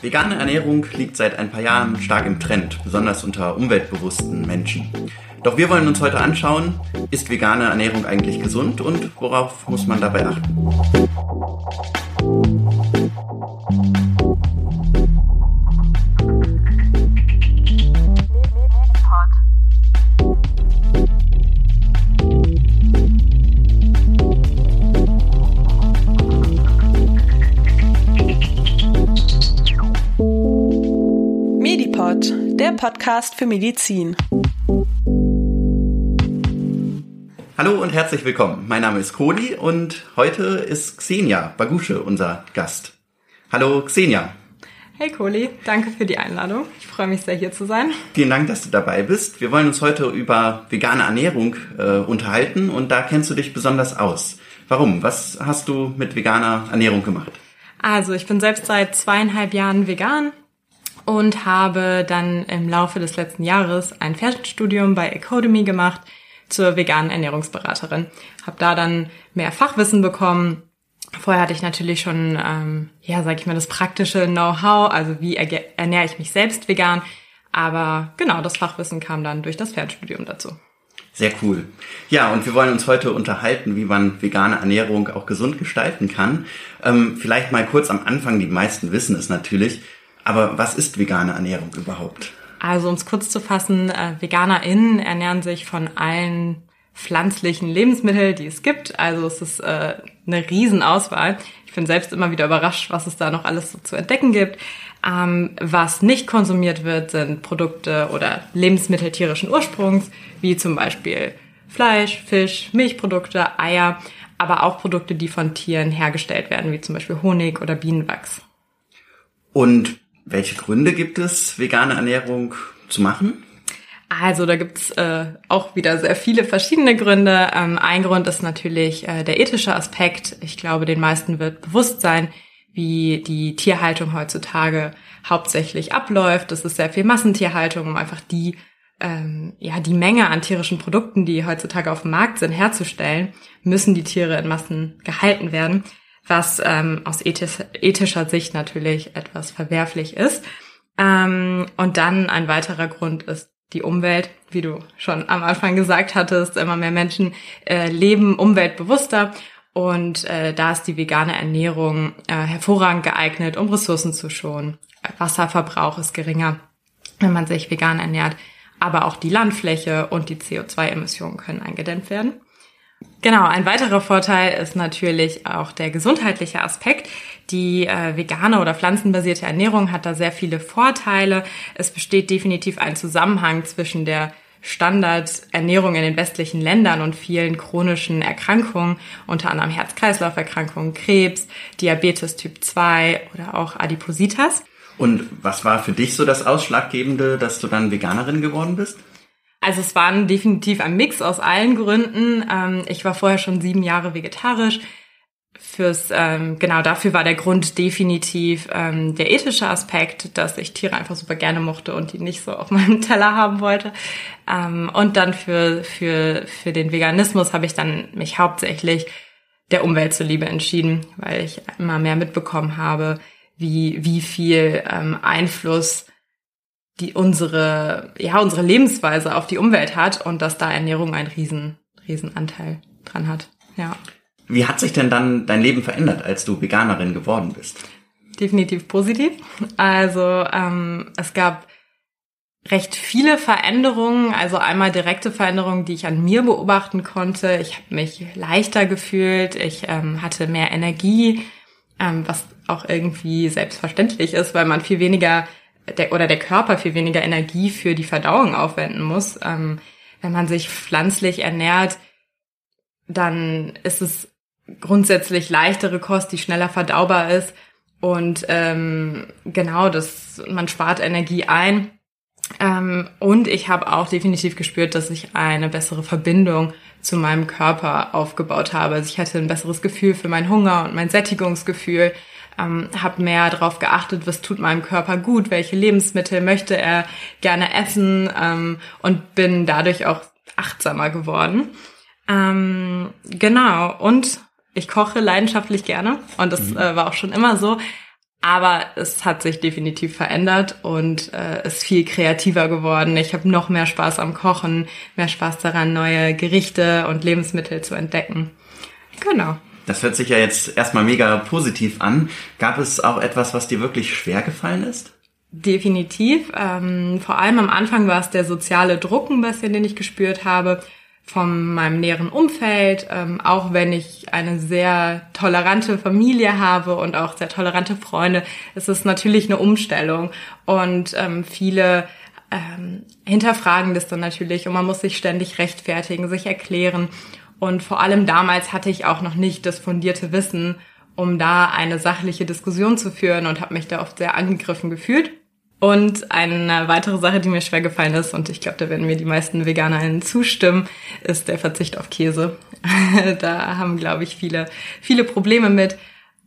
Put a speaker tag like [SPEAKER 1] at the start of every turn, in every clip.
[SPEAKER 1] Vegane Ernährung liegt seit ein paar Jahren stark im Trend, besonders unter umweltbewussten Menschen. Doch wir wollen uns heute anschauen, ist vegane Ernährung eigentlich gesund und worauf muss man dabei achten?
[SPEAKER 2] Der Podcast für Medizin.
[SPEAKER 1] Hallo und herzlich willkommen. Mein Name ist Kodi und heute ist Xenia Bagusche unser Gast. Hallo Xenia.
[SPEAKER 3] Hey Koli, danke für die Einladung. Ich freue mich sehr hier zu sein.
[SPEAKER 1] Vielen Dank, dass du dabei bist. Wir wollen uns heute über vegane Ernährung äh, unterhalten und da kennst du dich besonders aus. Warum? Was hast du mit veganer Ernährung gemacht?
[SPEAKER 3] Also ich bin selbst seit zweieinhalb Jahren vegan und habe dann im Laufe des letzten Jahres ein Fernstudium bei Academy gemacht zur veganen Ernährungsberaterin. Habe da dann mehr Fachwissen bekommen. Vorher hatte ich natürlich schon, ähm, ja, sag ich mal, das praktische Know-how, also wie ernähre ich mich selbst vegan. Aber genau, das Fachwissen kam dann durch das Fernstudium dazu.
[SPEAKER 1] Sehr cool. Ja, und wir wollen uns heute unterhalten, wie man vegane Ernährung auch gesund gestalten kann. Ähm, vielleicht mal kurz am Anfang, die meisten wissen es natürlich, aber was ist vegane Ernährung überhaupt?
[SPEAKER 3] Also um es kurz zu fassen, äh, VeganerInnen ernähren sich von allen pflanzlichen Lebensmitteln, die es gibt. Also es ist äh, eine Riesenauswahl. Ich bin selbst immer wieder überrascht, was es da noch alles so zu entdecken gibt. Ähm, was nicht konsumiert wird, sind Produkte oder Lebensmittel tierischen Ursprungs, wie zum Beispiel Fleisch, Fisch, Milchprodukte, Eier, aber auch Produkte, die von Tieren hergestellt werden, wie zum Beispiel Honig oder Bienenwachs.
[SPEAKER 1] Und welche Gründe gibt es, vegane Ernährung zu machen?
[SPEAKER 3] Also da gibt's äh, auch wieder sehr viele verschiedene Gründe. Ähm, ein Grund ist natürlich äh, der ethische Aspekt. Ich glaube, den meisten wird bewusst sein, wie die Tierhaltung heutzutage hauptsächlich abläuft. Das ist sehr viel Massentierhaltung, um einfach die ähm, ja die Menge an tierischen Produkten, die heutzutage auf dem Markt sind, herzustellen, müssen die Tiere in Massen gehalten werden was ähm, aus ethisch, ethischer Sicht natürlich etwas verwerflich ist. Ähm, und dann ein weiterer Grund ist die Umwelt, wie du schon am Anfang gesagt hattest, immer mehr Menschen äh, leben umweltbewusster und äh, da ist die vegane Ernährung äh, hervorragend geeignet, um Ressourcen zu schonen. Wasserverbrauch ist geringer, wenn man sich vegan ernährt, aber auch die Landfläche und die CO2-Emissionen können eingedämmt werden. Genau, ein weiterer Vorteil ist natürlich auch der gesundheitliche Aspekt. Die äh, vegane oder pflanzenbasierte Ernährung hat da sehr viele Vorteile. Es besteht definitiv ein Zusammenhang zwischen der Standardernährung in den westlichen Ländern und vielen chronischen Erkrankungen, unter anderem Herz-Kreislauf-Erkrankungen, Krebs, Diabetes Typ 2 oder auch Adipositas.
[SPEAKER 1] Und was war für dich so das Ausschlaggebende, dass du dann Veganerin geworden bist?
[SPEAKER 3] Also es waren definitiv ein Mix aus allen Gründen. Ähm, ich war vorher schon sieben Jahre vegetarisch. Fürs ähm, genau dafür war der Grund definitiv ähm, der ethische Aspekt, dass ich Tiere einfach super gerne mochte und die nicht so auf meinem Teller haben wollte. Ähm, und dann für für für den Veganismus habe ich dann mich hauptsächlich der Umwelt zuliebe entschieden, weil ich immer mehr mitbekommen habe, wie wie viel ähm, Einfluss die unsere, ja, unsere Lebensweise auf die Umwelt hat und dass da Ernährung einen riesen, riesen Anteil dran hat. Ja.
[SPEAKER 1] Wie hat sich denn dann dein Leben verändert, als du Veganerin geworden bist?
[SPEAKER 3] Definitiv positiv. Also ähm, es gab recht viele Veränderungen, also einmal direkte Veränderungen, die ich an mir beobachten konnte. Ich habe mich leichter gefühlt, ich ähm, hatte mehr Energie, ähm, was auch irgendwie selbstverständlich ist, weil man viel weniger der, oder der Körper viel weniger Energie für die Verdauung aufwenden muss. Ähm, wenn man sich pflanzlich ernährt, dann ist es grundsätzlich leichtere Kost, die schneller verdaubar ist. Und ähm, genau, das, man spart Energie ein. Ähm, und ich habe auch definitiv gespürt, dass ich eine bessere Verbindung zu meinem Körper aufgebaut habe. Also ich hatte ein besseres Gefühl für meinen Hunger und mein Sättigungsgefühl ähm, habe mehr darauf geachtet, was tut meinem Körper gut, welche Lebensmittel möchte er gerne essen ähm, und bin dadurch auch achtsamer geworden. Ähm, genau. Und ich koche leidenschaftlich gerne und das mhm. äh, war auch schon immer so. Aber es hat sich definitiv verändert und äh, ist viel kreativer geworden. Ich habe noch mehr Spaß am Kochen, mehr Spaß daran, neue Gerichte und Lebensmittel zu entdecken. Genau.
[SPEAKER 1] Das hört sich ja jetzt erstmal mega positiv an. Gab es auch etwas, was dir wirklich schwer gefallen ist?
[SPEAKER 3] Definitiv. Ähm, vor allem am Anfang war es der soziale Druck ein bisschen, den ich gespürt habe von meinem näheren Umfeld, ähm, auch wenn ich eine sehr tolerante Familie habe und auch sehr tolerante Freunde, ist es natürlich eine Umstellung und ähm, viele ähm, hinterfragen das dann natürlich und man muss sich ständig rechtfertigen, sich erklären und vor allem damals hatte ich auch noch nicht das fundierte Wissen, um da eine sachliche Diskussion zu führen und habe mich da oft sehr angegriffen gefühlt. Und eine weitere Sache, die mir schwer gefallen ist, und ich glaube, da werden mir die meisten Veganerinnen zustimmen, ist der Verzicht auf Käse. da haben, glaube ich, viele, viele Probleme mit.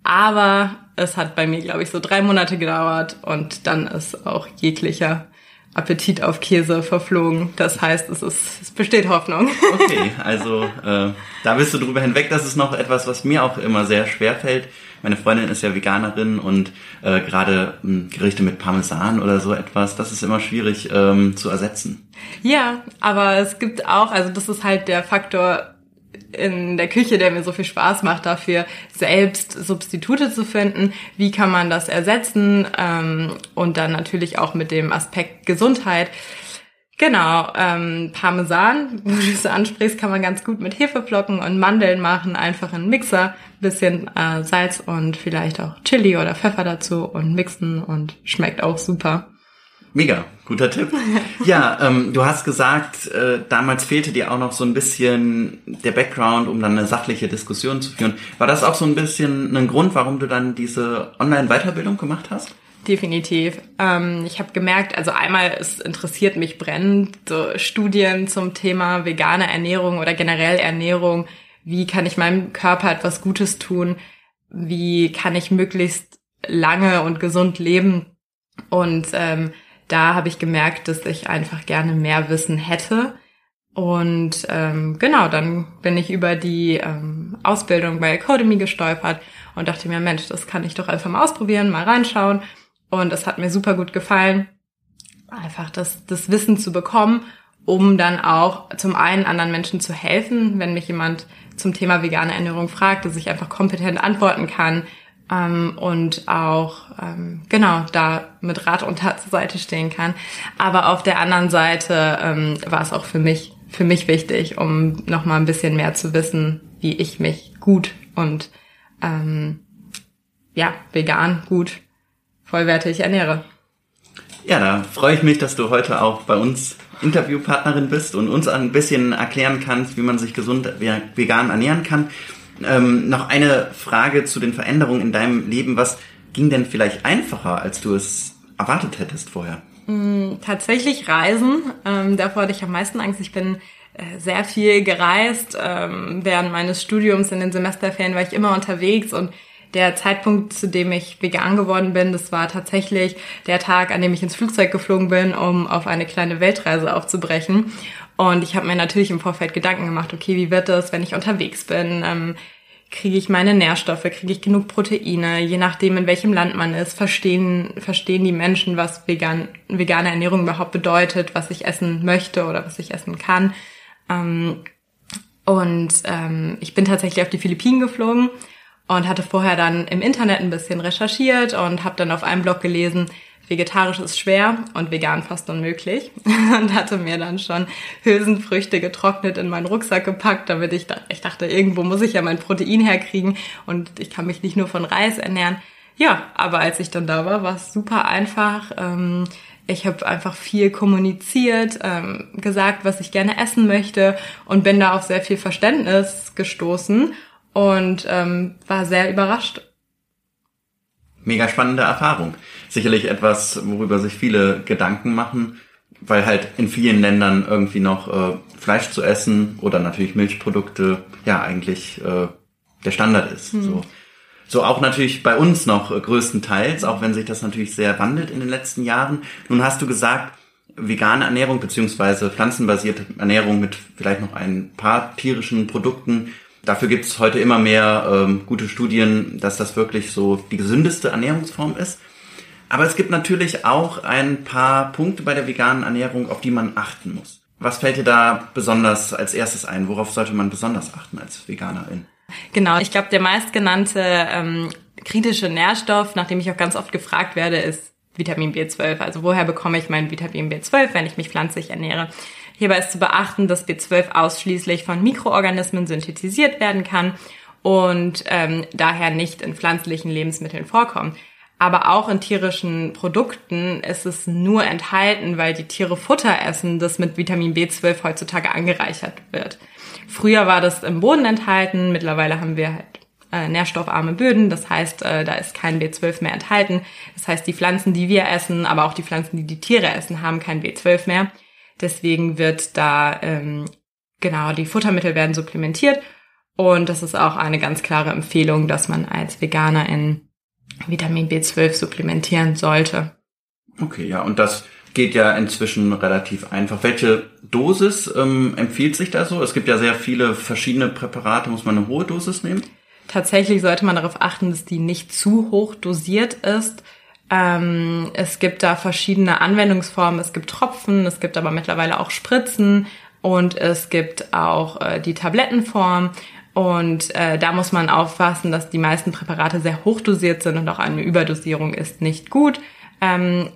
[SPEAKER 3] Aber es hat bei mir, glaube ich, so drei Monate gedauert und dann ist auch jeglicher Appetit auf Käse verflogen. Das heißt, es, ist, es besteht Hoffnung.
[SPEAKER 1] Okay, also äh, da bist du drüber hinweg. Das ist noch etwas, was mir auch immer sehr schwer fällt. Meine Freundin ist ja Veganerin und äh, gerade äh, Gerichte mit Parmesan oder so etwas, das ist immer schwierig ähm, zu ersetzen.
[SPEAKER 3] Ja, aber es gibt auch, also das ist halt der Faktor, in der Küche, der mir so viel Spaß macht, dafür selbst Substitute zu finden. Wie kann man das ersetzen? Ähm, und dann natürlich auch mit dem Aspekt Gesundheit. Genau, ähm, Parmesan, wo du es ansprichst, kann man ganz gut mit Hefeflocken und Mandeln machen. Einfach in Mixer, bisschen äh, Salz und vielleicht auch Chili oder Pfeffer dazu und mixen und schmeckt auch super.
[SPEAKER 1] Mega, guter Tipp. Ja, ähm, du hast gesagt, äh, damals fehlte dir auch noch so ein bisschen der Background, um dann eine sachliche Diskussion zu führen. War das auch so ein bisschen ein Grund, warum du dann diese Online-Weiterbildung gemacht hast?
[SPEAKER 3] Definitiv. Ähm, ich habe gemerkt, also einmal, es interessiert mich brennend, so Studien zum Thema vegane Ernährung oder generell Ernährung. Wie kann ich meinem Körper etwas Gutes tun? Wie kann ich möglichst lange und gesund leben? Und ähm, da habe ich gemerkt, dass ich einfach gerne mehr Wissen hätte. Und ähm, genau, dann bin ich über die ähm, Ausbildung bei Academy gestolpert und dachte mir, Mensch, das kann ich doch einfach mal ausprobieren, mal reinschauen. Und es hat mir super gut gefallen, einfach das, das Wissen zu bekommen, um dann auch zum einen anderen Menschen zu helfen, wenn mich jemand zum Thema vegane Ernährung fragt, dass ich einfach kompetent antworten kann, ähm, und auch ähm, genau da mit Rat und Tat zur Seite stehen kann. Aber auf der anderen Seite ähm, war es auch für mich für mich wichtig, um noch mal ein bisschen mehr zu wissen, wie ich mich gut und ähm, ja vegan gut vollwertig ernähre.
[SPEAKER 1] Ja, da freue ich mich, dass du heute auch bei uns Interviewpartnerin bist und uns ein bisschen erklären kannst, wie man sich gesund vegan ernähren kann. Ähm, noch eine Frage zu den Veränderungen in deinem Leben. Was ging denn vielleicht einfacher, als du es erwartet hättest vorher?
[SPEAKER 3] Mm, tatsächlich Reisen. Ähm, davor hatte ich am meisten Angst. Ich bin äh, sehr viel gereist. Ähm, während meines Studiums in den Semesterferien war ich immer unterwegs und der Zeitpunkt, zu dem ich vegan geworden bin, das war tatsächlich der Tag, an dem ich ins Flugzeug geflogen bin, um auf eine kleine Weltreise aufzubrechen. Und ich habe mir natürlich im Vorfeld Gedanken gemacht, okay, wie wird das, wenn ich unterwegs bin? Ähm, kriege ich meine Nährstoffe, kriege ich genug Proteine, je nachdem, in welchem Land man ist, verstehen, verstehen die Menschen, was vegan, vegane Ernährung überhaupt bedeutet, was ich essen möchte oder was ich essen kann. Ähm, und ähm, ich bin tatsächlich auf die Philippinen geflogen und hatte vorher dann im Internet ein bisschen recherchiert und habe dann auf einem Blog gelesen, vegetarisch ist schwer und vegan fast unmöglich und hatte mir dann schon Hülsenfrüchte getrocknet in meinen Rucksack gepackt, damit ich, da, ich dachte, irgendwo muss ich ja mein Protein herkriegen und ich kann mich nicht nur von Reis ernähren. Ja, aber als ich dann da war, war es super einfach. Ähm, ich habe einfach viel kommuniziert, ähm, gesagt, was ich gerne essen möchte und bin da auf sehr viel Verständnis gestoßen und ähm, war sehr überrascht.
[SPEAKER 1] Mega spannende Erfahrung. Sicherlich etwas, worüber sich viele Gedanken machen, weil halt in vielen Ländern irgendwie noch äh, Fleisch zu essen oder natürlich Milchprodukte ja eigentlich äh, der Standard ist. Hm. So. so auch natürlich bei uns noch äh, größtenteils, auch wenn sich das natürlich sehr wandelt in den letzten Jahren. Nun hast du gesagt, vegane Ernährung beziehungsweise pflanzenbasierte Ernährung mit vielleicht noch ein paar tierischen Produkten. Dafür gibt es heute immer mehr ähm, gute Studien, dass das wirklich so die gesündeste Ernährungsform ist. Aber es gibt natürlich auch ein paar Punkte bei der veganen Ernährung, auf die man achten muss. Was fällt dir da besonders als erstes ein? Worauf sollte man besonders achten als Veganerin?
[SPEAKER 3] Genau, ich glaube, der meistgenannte ähm, kritische Nährstoff, nach dem ich auch ganz oft gefragt werde, ist Vitamin B12. Also woher bekomme ich mein Vitamin B12, wenn ich mich pflanzlich ernähre? Hierbei ist zu beachten, dass B12 ausschließlich von Mikroorganismen synthetisiert werden kann und ähm, daher nicht in pflanzlichen Lebensmitteln vorkommt. Aber auch in tierischen Produkten ist es nur enthalten, weil die Tiere Futter essen, das mit Vitamin B12 heutzutage angereichert wird. Früher war das im Boden enthalten, mittlerweile haben wir halt äh, nährstoffarme Böden, das heißt, äh, da ist kein B12 mehr enthalten. Das heißt, die Pflanzen, die wir essen, aber auch die Pflanzen, die die Tiere essen, haben kein B12 mehr. Deswegen wird da, ähm, genau, die Futtermittel werden supplementiert und das ist auch eine ganz klare Empfehlung, dass man als Veganer in Vitamin B12 supplementieren sollte.
[SPEAKER 1] Okay, ja, und das geht ja inzwischen relativ einfach. Welche Dosis ähm, empfiehlt sich da so? Es gibt ja sehr viele verschiedene Präparate. Muss man eine hohe Dosis nehmen?
[SPEAKER 3] Tatsächlich sollte man darauf achten, dass die nicht zu hoch dosiert ist. Ähm, es gibt da verschiedene Anwendungsformen. Es gibt Tropfen, es gibt aber mittlerweile auch Spritzen und es gibt auch äh, die Tablettenform. Und äh, da muss man aufpassen, dass die meisten Präparate sehr hoch dosiert sind und auch eine Überdosierung ist nicht gut. Ähm,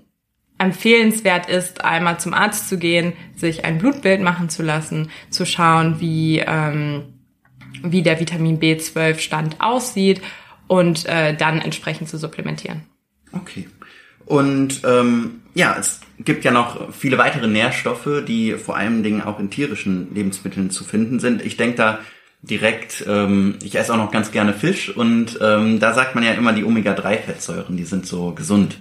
[SPEAKER 3] empfehlenswert ist, einmal zum Arzt zu gehen, sich ein Blutbild machen zu lassen, zu schauen, wie, ähm, wie der Vitamin B12-Stand aussieht und äh, dann entsprechend zu supplementieren.
[SPEAKER 1] Okay. Und ähm, ja, es gibt ja noch viele weitere Nährstoffe, die vor allen Dingen auch in tierischen Lebensmitteln zu finden sind. Ich denke da direkt, ähm, ich esse auch noch ganz gerne Fisch und ähm, da sagt man ja immer, die Omega-3-Fettsäuren, die sind so gesund.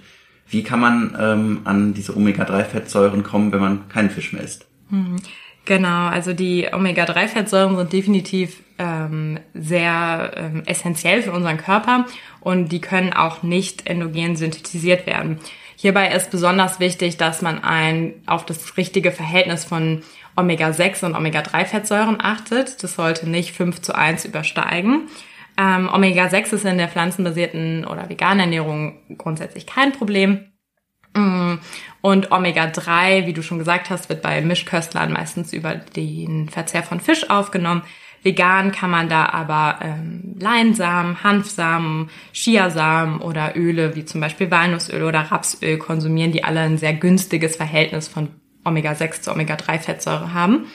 [SPEAKER 1] Wie kann man ähm, an diese Omega-3-Fettsäuren kommen, wenn man keinen Fisch mehr isst?
[SPEAKER 3] Hm. Genau, also die Omega-3-Fettsäuren sind definitiv ähm, sehr ähm, essentiell für unseren Körper und die können auch nicht endogen synthetisiert werden. Hierbei ist besonders wichtig, dass man ein auf das richtige Verhältnis von Omega-6 und Omega-3-Fettsäuren achtet. Das sollte nicht 5 zu 1 übersteigen. Ähm, Omega-6 ist in der pflanzenbasierten oder veganen Ernährung grundsätzlich kein Problem. Mm. Und Omega-3, wie du schon gesagt hast, wird bei Mischköstlern meistens über den Verzehr von Fisch aufgenommen. Vegan kann man da aber ähm, Leinsamen, Hanfsamen, Chiasamen oder Öle wie zum Beispiel Walnussöl oder Rapsöl konsumieren, die alle ein sehr günstiges Verhältnis von Omega-6 zu Omega-3-Fettsäure haben.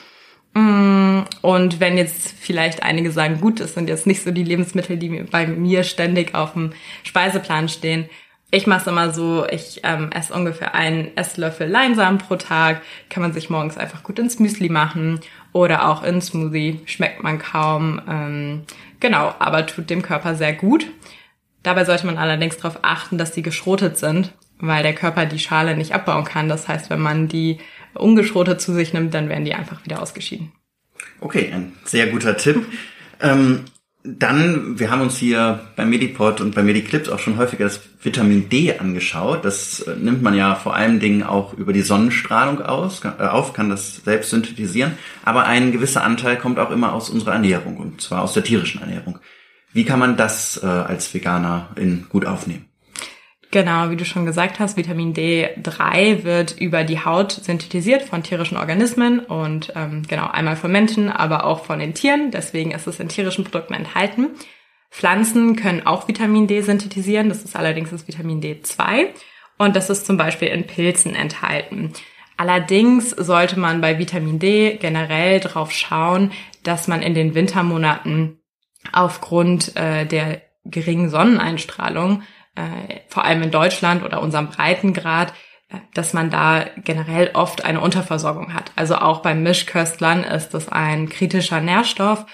[SPEAKER 3] Mm, und wenn jetzt vielleicht einige sagen, gut, das sind jetzt nicht so die Lebensmittel, die bei mir ständig auf dem Speiseplan stehen. Ich mache es immer so, ich ähm, esse ungefähr einen Esslöffel Leinsamen pro Tag. Kann man sich morgens einfach gut ins Müsli machen oder auch in Smoothie. Schmeckt man kaum. Ähm, genau, aber tut dem Körper sehr gut. Dabei sollte man allerdings darauf achten, dass die geschrotet sind, weil der Körper die Schale nicht abbauen kann. Das heißt, wenn man die ungeschrotet zu sich nimmt, dann werden die einfach wieder ausgeschieden.
[SPEAKER 1] Okay, ein sehr guter Tipp. Ähm, dann, wir haben uns hier bei Medipod und bei Mediclips auch schon häufiger das Vitamin D angeschaut. Das äh, nimmt man ja vor allen Dingen auch über die Sonnenstrahlung aus, äh, auf, kann das selbst synthetisieren. Aber ein gewisser Anteil kommt auch immer aus unserer Ernährung, und zwar aus der tierischen Ernährung. Wie kann man das äh, als Veganer in gut aufnehmen?
[SPEAKER 3] Genau, wie du schon gesagt hast, Vitamin D3 wird über die Haut synthetisiert von tierischen Organismen und ähm, genau einmal von Menschen, aber auch von den Tieren. Deswegen ist es in tierischen Produkten enthalten. Pflanzen können auch Vitamin D synthetisieren. Das ist allerdings das Vitamin D2 und das ist zum Beispiel in Pilzen enthalten. Allerdings sollte man bei Vitamin D generell darauf schauen, dass man in den Wintermonaten aufgrund äh, der geringen Sonneneinstrahlung äh, vor allem in Deutschland oder unserem Breitengrad, äh, dass man da generell oft eine Unterversorgung hat. Also auch beim Mischköstlern ist das ein kritischer Nährstoff.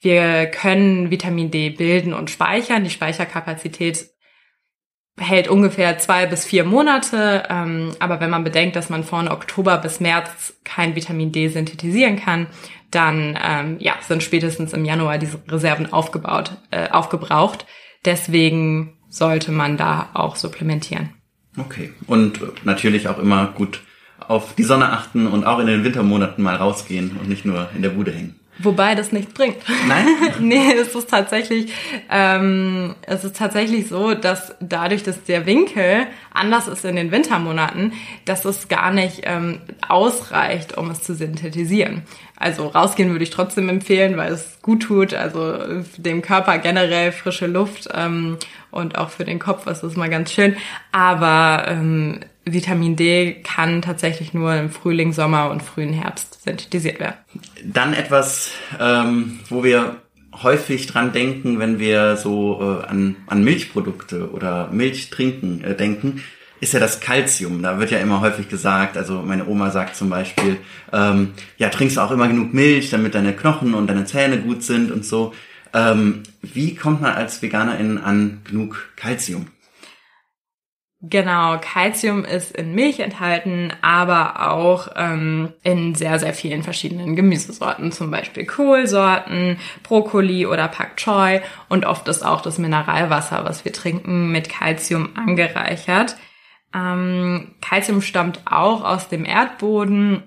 [SPEAKER 3] Wir können Vitamin D bilden und speichern. Die Speicherkapazität hält ungefähr zwei bis vier Monate. Ähm, aber wenn man bedenkt, dass man von Oktober bis März kein Vitamin D synthetisieren kann, dann ähm, ja, sind spätestens im Januar diese Reserven aufgebaut, äh, aufgebraucht. Deswegen sollte man da auch supplementieren.
[SPEAKER 1] Okay. Und natürlich auch immer gut auf die Sonne achten und auch in den Wintermonaten mal rausgehen und nicht nur in der Bude hängen.
[SPEAKER 3] Wobei das nichts bringt.
[SPEAKER 1] Nein?
[SPEAKER 3] nee, es ist tatsächlich, ähm, es ist tatsächlich so, dass dadurch, dass der Winkel anders ist in den Wintermonaten, dass es gar nicht ähm, ausreicht, um es zu synthetisieren. Also rausgehen würde ich trotzdem empfehlen, weil es gut tut, also dem Körper generell frische Luft ähm, und auch für den Kopf ist es mal ganz schön. Aber ähm, Vitamin D kann tatsächlich nur im Frühling, Sommer und frühen Herbst synthetisiert werden.
[SPEAKER 1] Dann etwas, ähm, wo wir häufig dran denken, wenn wir so äh, an, an Milchprodukte oder Milch trinken äh, denken, ist ja das Kalzium. Da wird ja immer häufig gesagt, also meine Oma sagt zum Beispiel, ähm, ja, trinkst auch immer genug Milch, damit deine Knochen und deine Zähne gut sind und so. Ähm, wie kommt man als Veganerin an genug Kalzium?
[SPEAKER 3] Genau, Calcium ist in Milch enthalten, aber auch ähm, in sehr, sehr vielen verschiedenen Gemüsesorten, zum Beispiel Kohlsorten, Brokkoli oder Pak Choi und oft ist auch das Mineralwasser, was wir trinken, mit Calcium angereichert. Ähm, Calcium stammt auch aus dem Erdboden.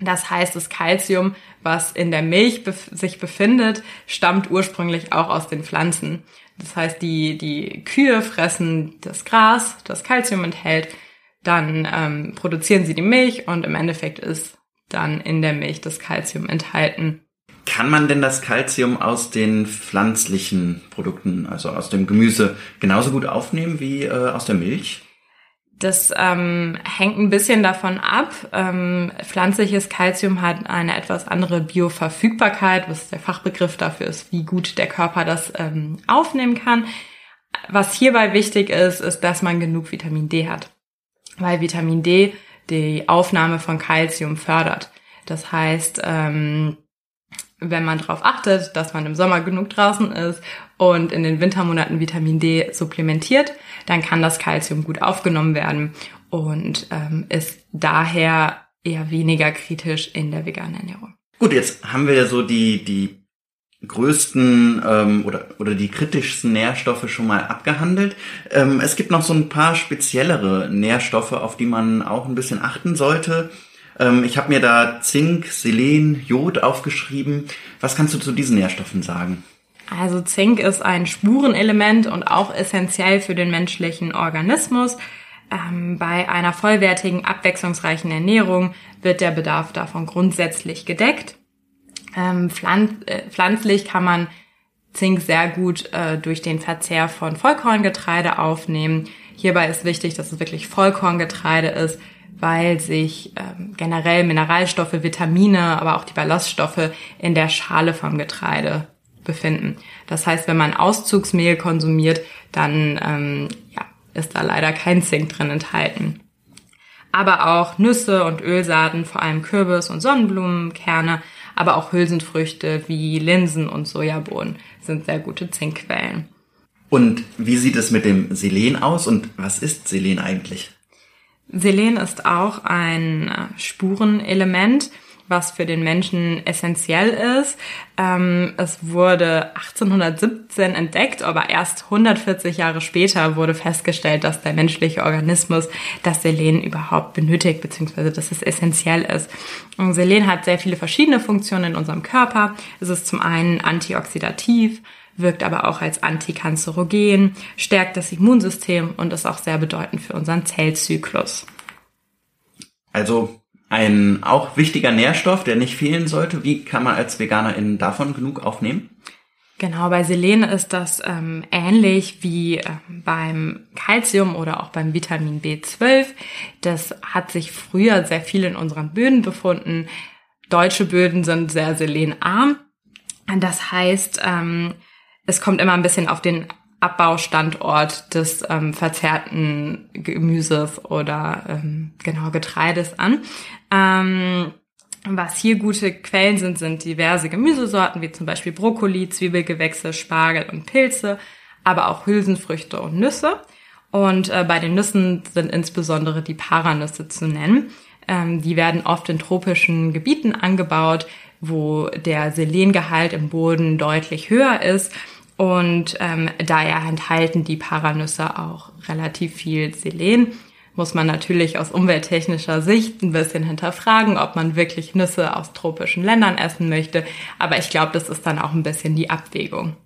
[SPEAKER 3] Das heißt, das Calcium, was in der Milch bef sich befindet, stammt ursprünglich auch aus den Pflanzen. Das heißt, die, die Kühe fressen das Gras, das Kalzium enthält, dann ähm, produzieren sie die Milch und im Endeffekt ist dann in der Milch das Kalzium enthalten.
[SPEAKER 1] Kann man denn das Kalzium aus den pflanzlichen Produkten, also aus dem Gemüse, genauso gut aufnehmen wie äh, aus der Milch?
[SPEAKER 3] Das ähm, hängt ein bisschen davon ab. Ähm, pflanzliches Kalzium hat eine etwas andere Bioverfügbarkeit, was der Fachbegriff dafür ist, wie gut der Körper das ähm, aufnehmen kann. Was hierbei wichtig ist, ist, dass man genug Vitamin D hat, weil Vitamin D die Aufnahme von Kalzium fördert. Das heißt, ähm, wenn man darauf achtet, dass man im Sommer genug draußen ist und in den Wintermonaten Vitamin D supplementiert, dann kann das Kalzium gut aufgenommen werden und ähm, ist daher eher weniger kritisch in der veganen Ernährung.
[SPEAKER 1] Gut, jetzt haben wir ja so die, die größten ähm, oder, oder die kritischsten Nährstoffe schon mal abgehandelt. Ähm, es gibt noch so ein paar speziellere Nährstoffe, auf die man auch ein bisschen achten sollte. Ähm, ich habe mir da Zink, Selen, Jod aufgeschrieben. Was kannst du zu diesen Nährstoffen sagen?
[SPEAKER 3] Also Zink ist ein Spurenelement und auch essentiell für den menschlichen Organismus. Ähm, bei einer vollwertigen, abwechslungsreichen Ernährung wird der Bedarf davon grundsätzlich gedeckt. Ähm, pflanz äh, pflanzlich kann man Zink sehr gut äh, durch den Verzehr von Vollkorngetreide aufnehmen. Hierbei ist wichtig, dass es wirklich Vollkorngetreide ist, weil sich ähm, generell Mineralstoffe, Vitamine, aber auch die Ballaststoffe in der Schale vom Getreide befinden. Das heißt, wenn man Auszugsmehl konsumiert, dann ähm, ja, ist da leider kein Zink drin enthalten. Aber auch Nüsse und Ölsaaten, vor allem Kürbis- und Sonnenblumenkerne, aber auch Hülsenfrüchte wie Linsen und Sojabohnen sind sehr gute Zinkquellen.
[SPEAKER 1] Und wie sieht es mit dem Selen aus und was ist Selen eigentlich?
[SPEAKER 3] Selen ist auch ein äh, Spurenelement was für den Menschen essentiell ist. Ähm, es wurde 1817 entdeckt, aber erst 140 Jahre später wurde festgestellt, dass der menschliche Organismus das Selen überhaupt benötigt, beziehungsweise dass es essentiell ist. Und Selen hat sehr viele verschiedene Funktionen in unserem Körper. Es ist zum einen antioxidativ, wirkt aber auch als Antikanzerogen, stärkt das Immunsystem und ist auch sehr bedeutend für unseren Zellzyklus.
[SPEAKER 1] Also ein auch wichtiger Nährstoff, der nicht fehlen sollte. Wie kann man als Veganerin davon genug aufnehmen?
[SPEAKER 3] Genau, bei Selen ist das ähm, ähnlich wie äh, beim Calcium oder auch beim Vitamin B12. Das hat sich früher sehr viel in unseren Böden befunden. Deutsche Böden sind sehr selenarm. Das heißt, ähm, es kommt immer ein bisschen auf den Abbaustandort des ähm, verzerrten Gemüses oder ähm, genau Getreides an. Ähm, was hier gute Quellen sind, sind diverse Gemüsesorten, wie zum Beispiel Brokkoli, Zwiebelgewächse, Spargel und Pilze, aber auch Hülsenfrüchte und Nüsse. Und äh, bei den Nüssen sind insbesondere die Paranüsse zu nennen. Ähm, die werden oft in tropischen Gebieten angebaut, wo der Selengehalt im Boden deutlich höher ist und ähm, daher enthalten die Paranüsse auch relativ viel Selen. muss man natürlich aus umwelttechnischer Sicht ein bisschen hinterfragen, ob man wirklich Nüsse aus tropischen Ländern essen möchte. Aber ich glaube, das ist dann auch ein bisschen die Abwägung.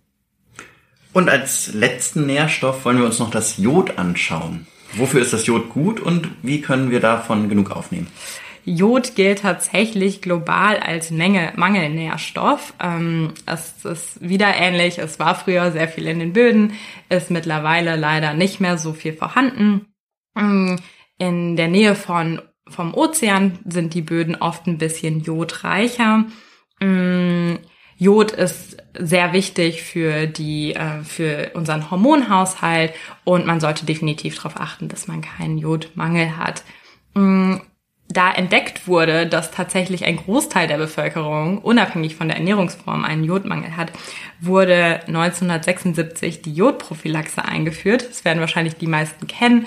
[SPEAKER 1] Und als letzten Nährstoff wollen wir uns noch das Jod anschauen. Wofür ist das Jod gut und wie können wir davon genug aufnehmen?
[SPEAKER 3] Jod gilt tatsächlich global als Menge Mangelnährstoff. Ähm, es ist wieder ähnlich. Es war früher sehr viel in den Böden, ist mittlerweile leider nicht mehr so viel vorhanden. Ähm, in der Nähe von vom Ozean sind die Böden oft ein bisschen jodreicher. Ähm, Jod ist sehr wichtig für die äh, für unseren Hormonhaushalt und man sollte definitiv darauf achten, dass man keinen Jodmangel hat. Da entdeckt wurde, dass tatsächlich ein Großteil der Bevölkerung unabhängig von der Ernährungsform einen Jodmangel hat, wurde 1976 die Jodprophylaxe eingeführt. Das werden wahrscheinlich die meisten kennen.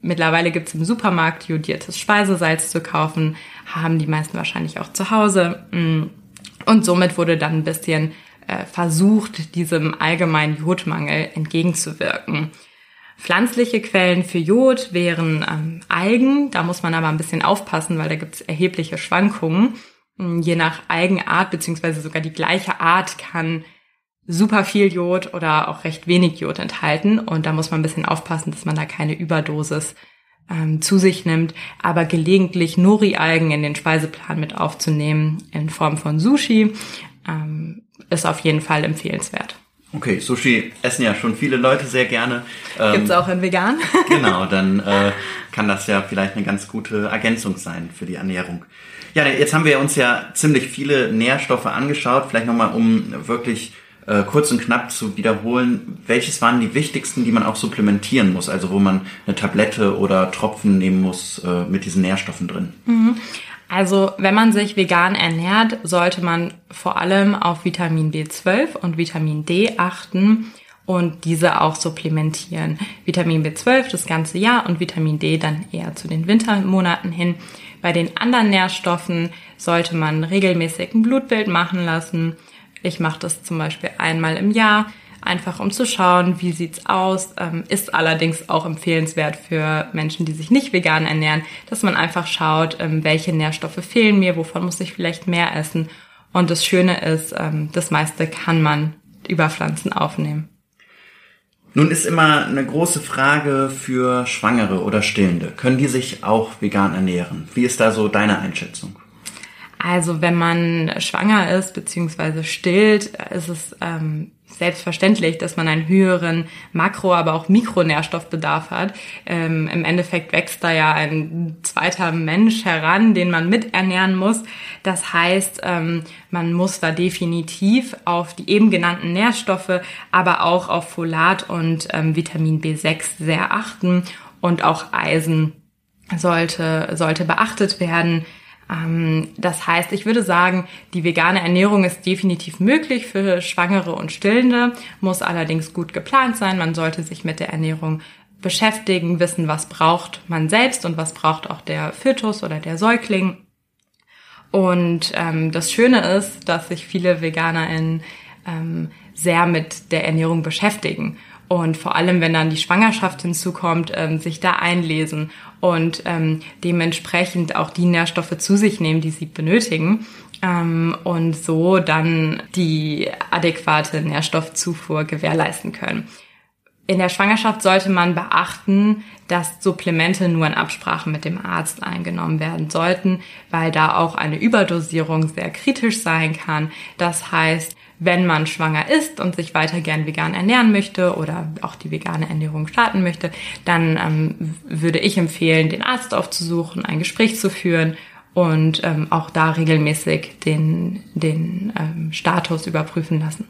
[SPEAKER 3] Mittlerweile gibt es im Supermarkt jodiertes Speisesalz zu kaufen, haben die meisten wahrscheinlich auch zu Hause. Mm, und somit wurde dann ein bisschen äh, versucht, diesem allgemeinen Jodmangel entgegenzuwirken. Pflanzliche Quellen für Jod wären ähm, Algen. Da muss man aber ein bisschen aufpassen, weil da gibt es erhebliche Schwankungen. Hm, je nach Algenart beziehungsweise sogar die gleiche Art kann super viel Jod oder auch recht wenig Jod enthalten. Und da muss man ein bisschen aufpassen, dass man da keine Überdosis ähm, zu sich nimmt. Aber gelegentlich Nori-Algen in den Speiseplan mit aufzunehmen in Form von Sushi ähm, ist auf jeden Fall empfehlenswert.
[SPEAKER 1] Okay, Sushi essen ja schon viele Leute sehr gerne.
[SPEAKER 3] Ähm, Gibt's auch in vegan?
[SPEAKER 1] genau, dann äh, kann das ja vielleicht eine ganz gute Ergänzung sein für die Ernährung. Ja, jetzt haben wir uns ja ziemlich viele Nährstoffe angeschaut. Vielleicht nochmal, um wirklich äh, kurz und knapp zu wiederholen, welches waren die wichtigsten, die man auch supplementieren muss? Also wo man eine Tablette oder Tropfen nehmen muss äh, mit diesen Nährstoffen drin.
[SPEAKER 3] Mhm. Also wenn man sich vegan ernährt, sollte man vor allem auf Vitamin B12 und Vitamin D achten und diese auch supplementieren. Vitamin B12 das ganze Jahr und Vitamin D dann eher zu den Wintermonaten hin. Bei den anderen Nährstoffen sollte man regelmäßig ein Blutbild machen lassen. Ich mache das zum Beispiel einmal im Jahr einfach um zu schauen, wie sieht's aus. Ähm, ist allerdings auch empfehlenswert für Menschen, die sich nicht vegan ernähren, dass man einfach schaut, ähm, welche Nährstoffe fehlen mir, wovon muss ich vielleicht mehr essen. Und das Schöne ist, ähm, das meiste kann man über Pflanzen aufnehmen.
[SPEAKER 1] Nun ist immer eine große Frage für Schwangere oder Stillende. Können die sich auch vegan ernähren? Wie ist da so deine Einschätzung?
[SPEAKER 3] Also wenn man schwanger ist bzw. stillt, ist es ähm, selbstverständlich, dass man einen höheren Makro-, aber auch Mikronährstoffbedarf hat. Ähm, Im Endeffekt wächst da ja ein zweiter Mensch heran, den man miternähren muss. Das heißt, ähm, man muss da definitiv auf die eben genannten Nährstoffe, aber auch auf Folat und ähm, Vitamin B6 sehr achten und auch Eisen sollte, sollte beachtet werden. Ähm, das heißt, ich würde sagen, die vegane Ernährung ist definitiv möglich für Schwangere und Stillende, muss allerdings gut geplant sein. Man sollte sich mit der Ernährung beschäftigen, wissen, was braucht man selbst und was braucht auch der Fötus oder der Säugling. Und ähm, das Schöne ist, dass sich viele VeganerInnen ähm, sehr mit der Ernährung beschäftigen und vor allem, wenn dann die Schwangerschaft hinzukommt, ähm, sich da einlesen und ähm, dementsprechend auch die Nährstoffe zu sich nehmen, die sie benötigen ähm, und so dann die adäquate Nährstoffzufuhr gewährleisten können. In der Schwangerschaft sollte man beachten, dass Supplemente nur in Absprache mit dem Arzt eingenommen werden sollten, weil da auch eine Überdosierung sehr kritisch sein kann. Das heißt, wenn man schwanger ist und sich weiter gern vegan ernähren möchte oder auch die vegane Ernährung starten möchte, dann ähm, würde ich empfehlen, den Arzt aufzusuchen, ein Gespräch zu führen und ähm, auch da regelmäßig den, den ähm, Status überprüfen lassen.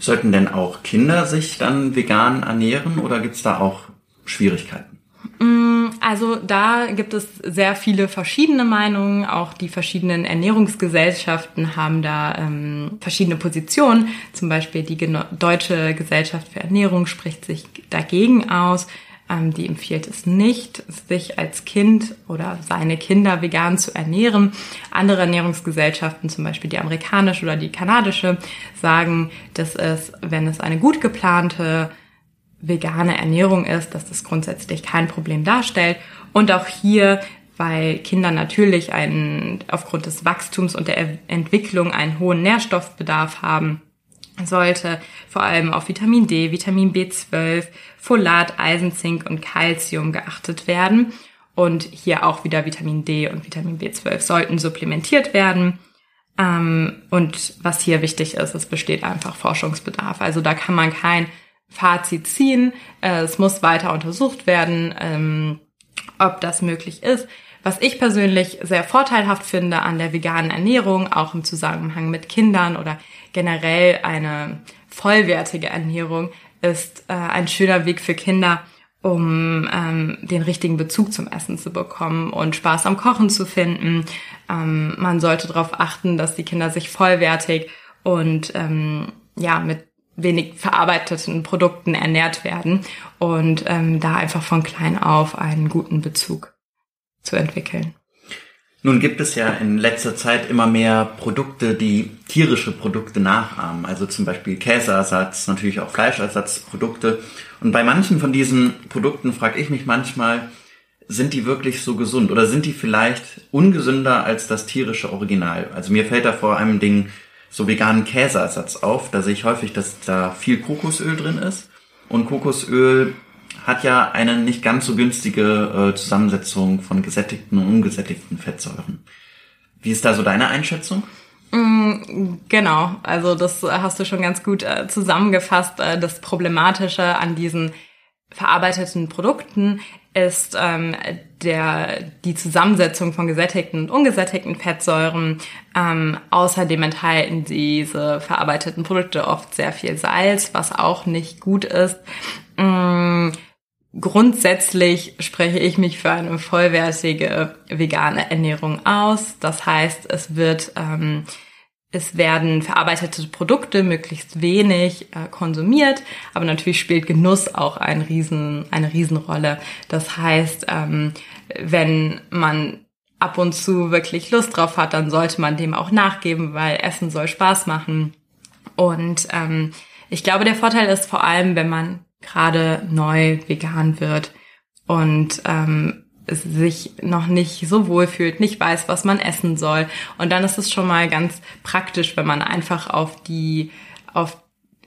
[SPEAKER 1] Sollten denn auch Kinder sich dann vegan ernähren oder gibt's da auch Schwierigkeiten?
[SPEAKER 3] Mm, also da gibt es sehr viele verschiedene Meinungen. Auch die verschiedenen Ernährungsgesellschaften haben da ähm, verschiedene Positionen. Zum Beispiel die Deutsche Gesellschaft für Ernährung spricht sich dagegen aus. Ähm, die empfiehlt es nicht, sich als Kind oder seine Kinder vegan zu ernähren. Andere Ernährungsgesellschaften, zum Beispiel die amerikanische oder die kanadische, sagen, dass es, wenn es eine gut geplante vegane Ernährung ist, dass das grundsätzlich kein Problem darstellt Und auch hier, weil Kinder natürlich einen, aufgrund des Wachstums und der Entwicklung einen hohen Nährstoffbedarf haben, sollte vor allem auf Vitamin D, Vitamin B12, Folat, Eisen, Zink und Calcium geachtet werden. Und hier auch wieder Vitamin D und Vitamin B12 sollten supplementiert werden. Ähm, und was hier wichtig ist, es besteht einfach Forschungsbedarf. Also da kann man kein Fazit ziehen. Äh, es muss weiter untersucht werden, ähm, ob das möglich ist. Was ich persönlich sehr vorteilhaft finde an der veganen Ernährung, auch im Zusammenhang mit Kindern oder generell eine vollwertige Ernährung, ist äh, ein schöner Weg für Kinder, um ähm, den richtigen Bezug zum Essen zu bekommen und Spaß am Kochen zu finden. Ähm, man sollte darauf achten, dass die Kinder sich vollwertig und ja mit wenig verarbeiteten Produkten ernährt werden und ähm, da einfach von klein auf einen guten Bezug zu entwickeln.
[SPEAKER 1] Nun gibt es ja in letzter Zeit immer mehr Produkte, die tierische Produkte nachahmen. Also zum Beispiel Käseersatz, natürlich auch Fleischersatzprodukte. Und bei manchen von diesen Produkten frage ich mich manchmal, sind die wirklich so gesund oder sind die vielleicht ungesünder als das tierische Original? Also mir fällt da vor einem Ding so veganen Käseersatz auf. Da sehe ich häufig, dass da viel Kokosöl drin ist. Und Kokosöl hat ja eine nicht ganz so günstige äh, Zusammensetzung von gesättigten und ungesättigten Fettsäuren. Wie ist da so deine Einschätzung?
[SPEAKER 3] Mm, genau, also das hast du schon ganz gut äh, zusammengefasst. Äh, das Problematische an diesen verarbeiteten Produkten ist ähm, der, die Zusammensetzung von gesättigten und ungesättigten Fettsäuren. Ähm, außerdem enthalten diese verarbeiteten Produkte oft sehr viel Salz, was auch nicht gut ist. Ähm, grundsätzlich spreche ich mich für eine vollwertige vegane Ernährung aus. Das heißt, es wird ähm, es werden verarbeitete Produkte möglichst wenig äh, konsumiert, aber natürlich spielt Genuss auch ein Riesen, eine Riesenrolle. Das heißt, ähm, wenn man ab und zu wirklich Lust drauf hat, dann sollte man dem auch nachgeben, weil Essen soll Spaß machen. Und ähm, ich glaube, der Vorteil ist vor allem, wenn man gerade neu vegan wird und ähm, sich noch nicht so wohl fühlt, nicht weiß, was man essen soll. Und dann ist es schon mal ganz praktisch, wenn man einfach auf die, auf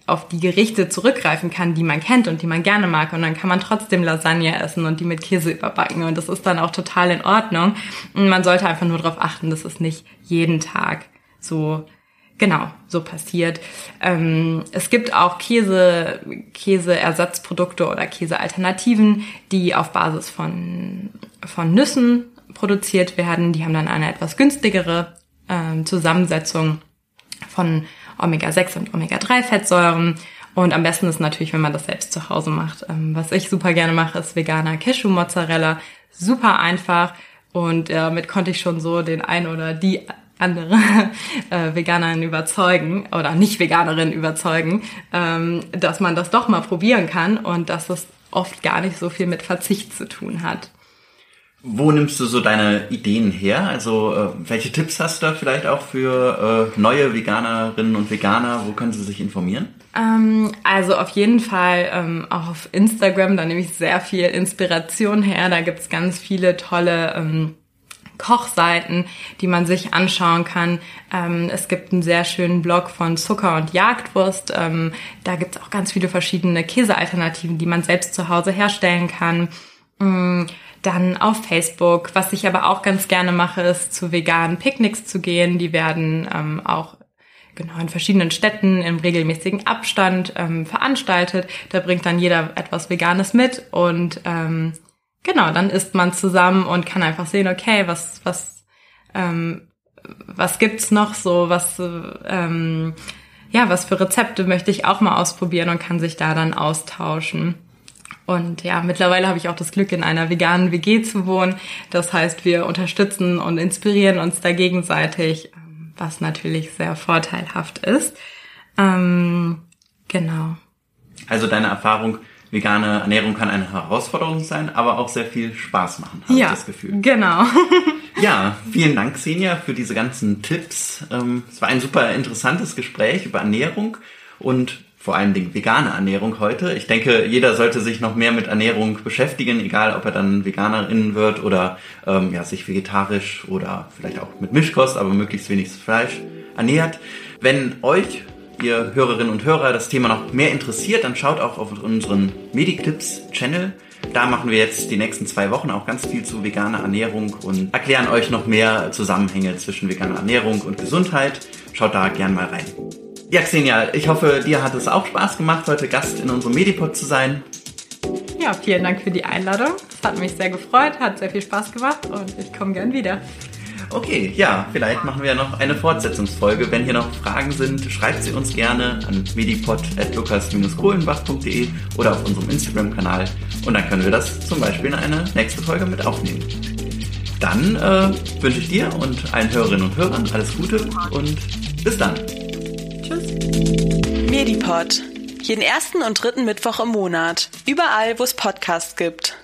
[SPEAKER 3] auf die Gerichte zurückgreifen kann, die man kennt und die man gerne mag. Und dann kann man trotzdem Lasagne essen und die mit Käse überbacken. Und das ist dann auch total in Ordnung. Und man sollte einfach nur darauf achten, dass es nicht jeden Tag so genau so passiert. Ähm, es gibt auch Käse, Käseersatzprodukte oder Käsealternativen, die auf Basis von, von Nüssen produziert werden. Die haben dann eine etwas günstigere ähm, Zusammensetzung von Omega-6 und Omega-3-Fettsäuren. Und am besten ist natürlich, wenn man das selbst zu Hause macht. Ähm, was ich super gerne mache, ist veganer Cashew-Mozzarella. Super einfach. Und damit konnte ich schon so den ein oder die andere äh, Veganerin überzeugen oder nicht Veganerin überzeugen, ähm, dass man das doch mal probieren kann und dass es oft gar nicht so viel mit Verzicht zu tun hat.
[SPEAKER 1] Wo nimmst du so deine Ideen her? Also äh, welche Tipps hast du da vielleicht auch für äh, neue Veganerinnen und Veganer? Wo können sie sich informieren?
[SPEAKER 3] Ähm, also auf jeden Fall ähm, auch auf Instagram, da nehme ich sehr viel Inspiration her. Da gibt's ganz viele tolle ähm, Kochseiten, die man sich anschauen kann. Ähm, es gibt einen sehr schönen Blog von Zucker und Jagdwurst. Ähm, da gibt es auch ganz viele verschiedene Käsealternativen, die man selbst zu Hause herstellen kann. Ähm, dann auf Facebook. Was ich aber auch ganz gerne mache, ist zu veganen Picknicks zu gehen. Die werden ähm, auch genau in verschiedenen Städten im regelmäßigen Abstand ähm, veranstaltet. Da bringt dann jeder etwas Veganes mit und ähm, genau, dann isst man zusammen und kann einfach sehen, okay, was, was, ähm, was gibt's noch so, was, ähm, ja, was für Rezepte möchte ich auch mal ausprobieren und kann sich da dann austauschen. Und ja, mittlerweile habe ich auch das Glück, in einer veganen WG zu wohnen. Das heißt, wir unterstützen und inspirieren uns da gegenseitig, ähm, was natürlich sehr vorteilhaft ist. Ähm, genau.
[SPEAKER 1] Also deine Erfahrung vegane Ernährung kann eine Herausforderung sein, aber auch sehr viel Spaß machen, habe ja, ich das Gefühl.
[SPEAKER 3] Genau.
[SPEAKER 1] ja, vielen Dank, Xenia, für diese ganzen Tipps. Ähm, es war ein super interessantes Gespräch über Ernährung. und vor allen Dingen vegane Ernährung heute. Ich denke, jeder sollte sich noch mehr mit Ernährung beschäftigen, egal ob er dann Veganerin wird oder ähm, ja, sich vegetarisch oder vielleicht auch mit Mischkost, aber möglichst wenig Fleisch ernährt. Wenn euch, ihr Hörerinnen und Hörer, das Thema noch mehr interessiert, dann schaut auch auf unseren Mediclips-Channel. Da machen wir jetzt die nächsten zwei Wochen auch ganz viel zu veganer Ernährung und erklären euch noch mehr Zusammenhänge zwischen veganer Ernährung und Gesundheit. Schaut da gern mal rein. Ja, Xenia, ich hoffe, dir hat es auch Spaß gemacht, heute Gast in unserem Medipod zu sein.
[SPEAKER 3] Ja, vielen Dank für die Einladung. Es hat mich sehr gefreut, hat sehr viel Spaß gemacht und ich komme gern wieder.
[SPEAKER 1] Okay, ja, vielleicht machen wir noch eine Fortsetzungsfolge. Wenn hier noch Fragen sind, schreibt sie uns gerne an medipod.lukas-kohlenbach.de oder auf unserem Instagram-Kanal und dann können wir das zum Beispiel in eine nächste Folge mit aufnehmen. Dann äh, wünsche ich dir und allen Hörerinnen und Hörern alles Gute und bis dann.
[SPEAKER 2] Tschüss. Medipod. Jeden ersten und dritten Mittwoch im Monat. Überall, wo es Podcasts gibt.